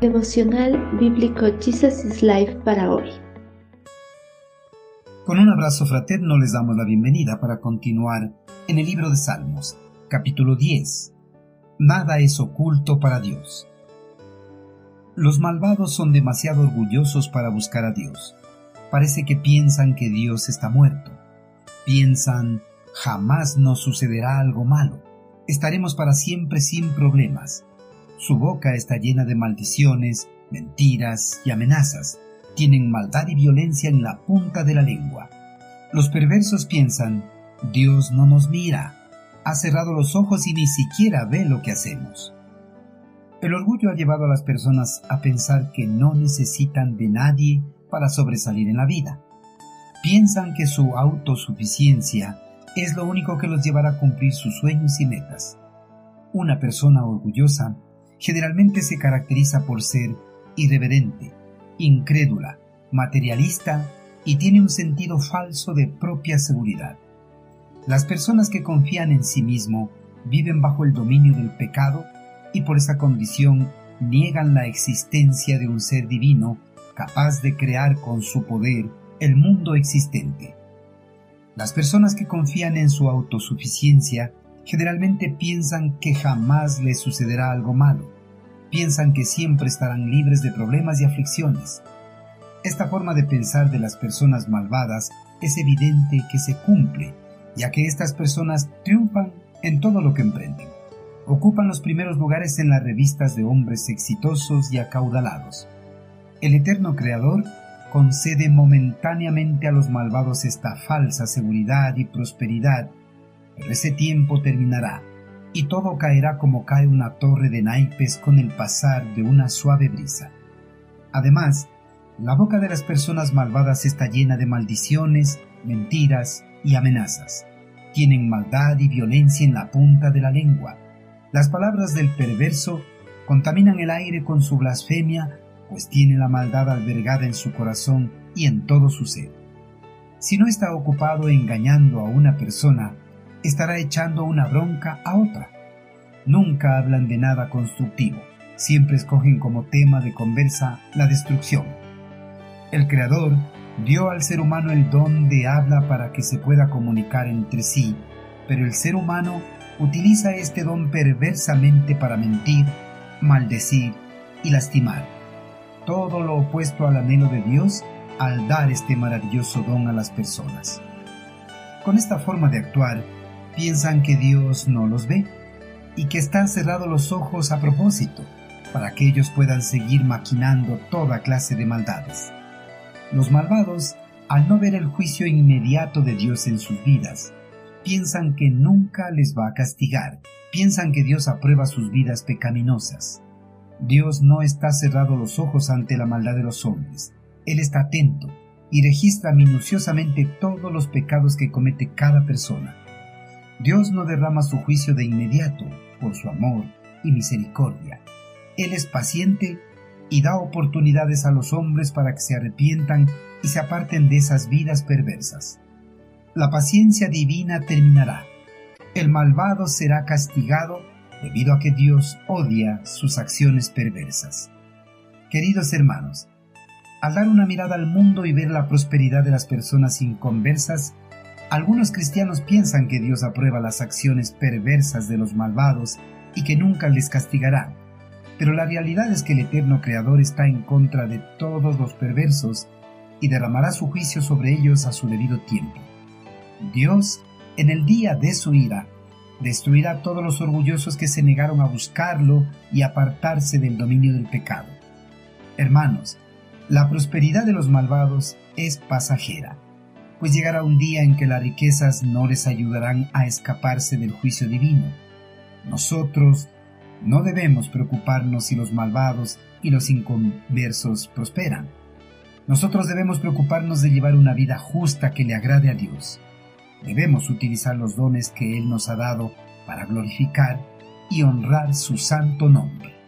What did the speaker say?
Devocional Bíblico Jesus is Life para hoy. Con un abrazo fraterno les damos la bienvenida para continuar en el libro de Salmos, capítulo 10. Nada es oculto para Dios. Los malvados son demasiado orgullosos para buscar a Dios. Parece que piensan que Dios está muerto. Piensan, jamás nos sucederá algo malo. Estaremos para siempre sin problemas. Su boca está llena de maldiciones, mentiras y amenazas. Tienen maldad y violencia en la punta de la lengua. Los perversos piensan, Dios no nos mira, ha cerrado los ojos y ni siquiera ve lo que hacemos. El orgullo ha llevado a las personas a pensar que no necesitan de nadie para sobresalir en la vida. Piensan que su autosuficiencia es lo único que los llevará a cumplir sus sueños y metas. Una persona orgullosa generalmente se caracteriza por ser irreverente, incrédula, materialista y tiene un sentido falso de propia seguridad. Las personas que confían en sí mismo viven bajo el dominio del pecado y por esa condición niegan la existencia de un ser divino capaz de crear con su poder el mundo existente. Las personas que confían en su autosuficiencia generalmente piensan que jamás les sucederá algo malo, piensan que siempre estarán libres de problemas y aflicciones. Esta forma de pensar de las personas malvadas es evidente que se cumple, ya que estas personas triunfan en todo lo que emprenden. Ocupan los primeros lugares en las revistas de hombres exitosos y acaudalados. El eterno Creador concede momentáneamente a los malvados esta falsa seguridad y prosperidad, pero ese tiempo terminará y todo caerá como cae una torre de naipes con el pasar de una suave brisa. Además, la boca de las personas malvadas está llena de maldiciones, mentiras y amenazas. Tienen maldad y violencia en la punta de la lengua. Las palabras del perverso contaminan el aire con su blasfemia, pues tiene la maldad albergada en su corazón y en todo su ser. Si no está ocupado engañando a una persona, estará echando una bronca a otra. Nunca hablan de nada constructivo, siempre escogen como tema de conversa la destrucción. El Creador dio al ser humano el don de habla para que se pueda comunicar entre sí, pero el ser humano utiliza este don perversamente para mentir, maldecir y lastimar. Todo lo opuesto al anhelo de Dios al dar este maravilloso don a las personas. Con esta forma de actuar, piensan que Dios no los ve y que están cerrados los ojos a propósito para que ellos puedan seguir maquinando toda clase de maldades. Los malvados, al no ver el juicio inmediato de Dios en sus vidas, piensan que nunca les va a castigar, piensan que Dios aprueba sus vidas pecaminosas. Dios no está cerrado los ojos ante la maldad de los hombres, Él está atento y registra minuciosamente todos los pecados que comete cada persona. Dios no derrama su juicio de inmediato por su amor y misericordia. Él es paciente y da oportunidades a los hombres para que se arrepientan y se aparten de esas vidas perversas. La paciencia divina terminará. El malvado será castigado debido a que Dios odia sus acciones perversas. Queridos hermanos, al dar una mirada al mundo y ver la prosperidad de las personas inconversas, algunos cristianos piensan que Dios aprueba las acciones perversas de los malvados y que nunca les castigará. Pero la realidad es que el eterno Creador está en contra de todos los perversos y derramará su juicio sobre ellos a su debido tiempo. Dios, en el día de su ira, destruirá a todos los orgullosos que se negaron a buscarlo y apartarse del dominio del pecado. Hermanos, la prosperidad de los malvados es pasajera pues llegará un día en que las riquezas no les ayudarán a escaparse del juicio divino. Nosotros no debemos preocuparnos si los malvados y los inconversos prosperan. Nosotros debemos preocuparnos de llevar una vida justa que le agrade a Dios. Debemos utilizar los dones que Él nos ha dado para glorificar y honrar su santo nombre.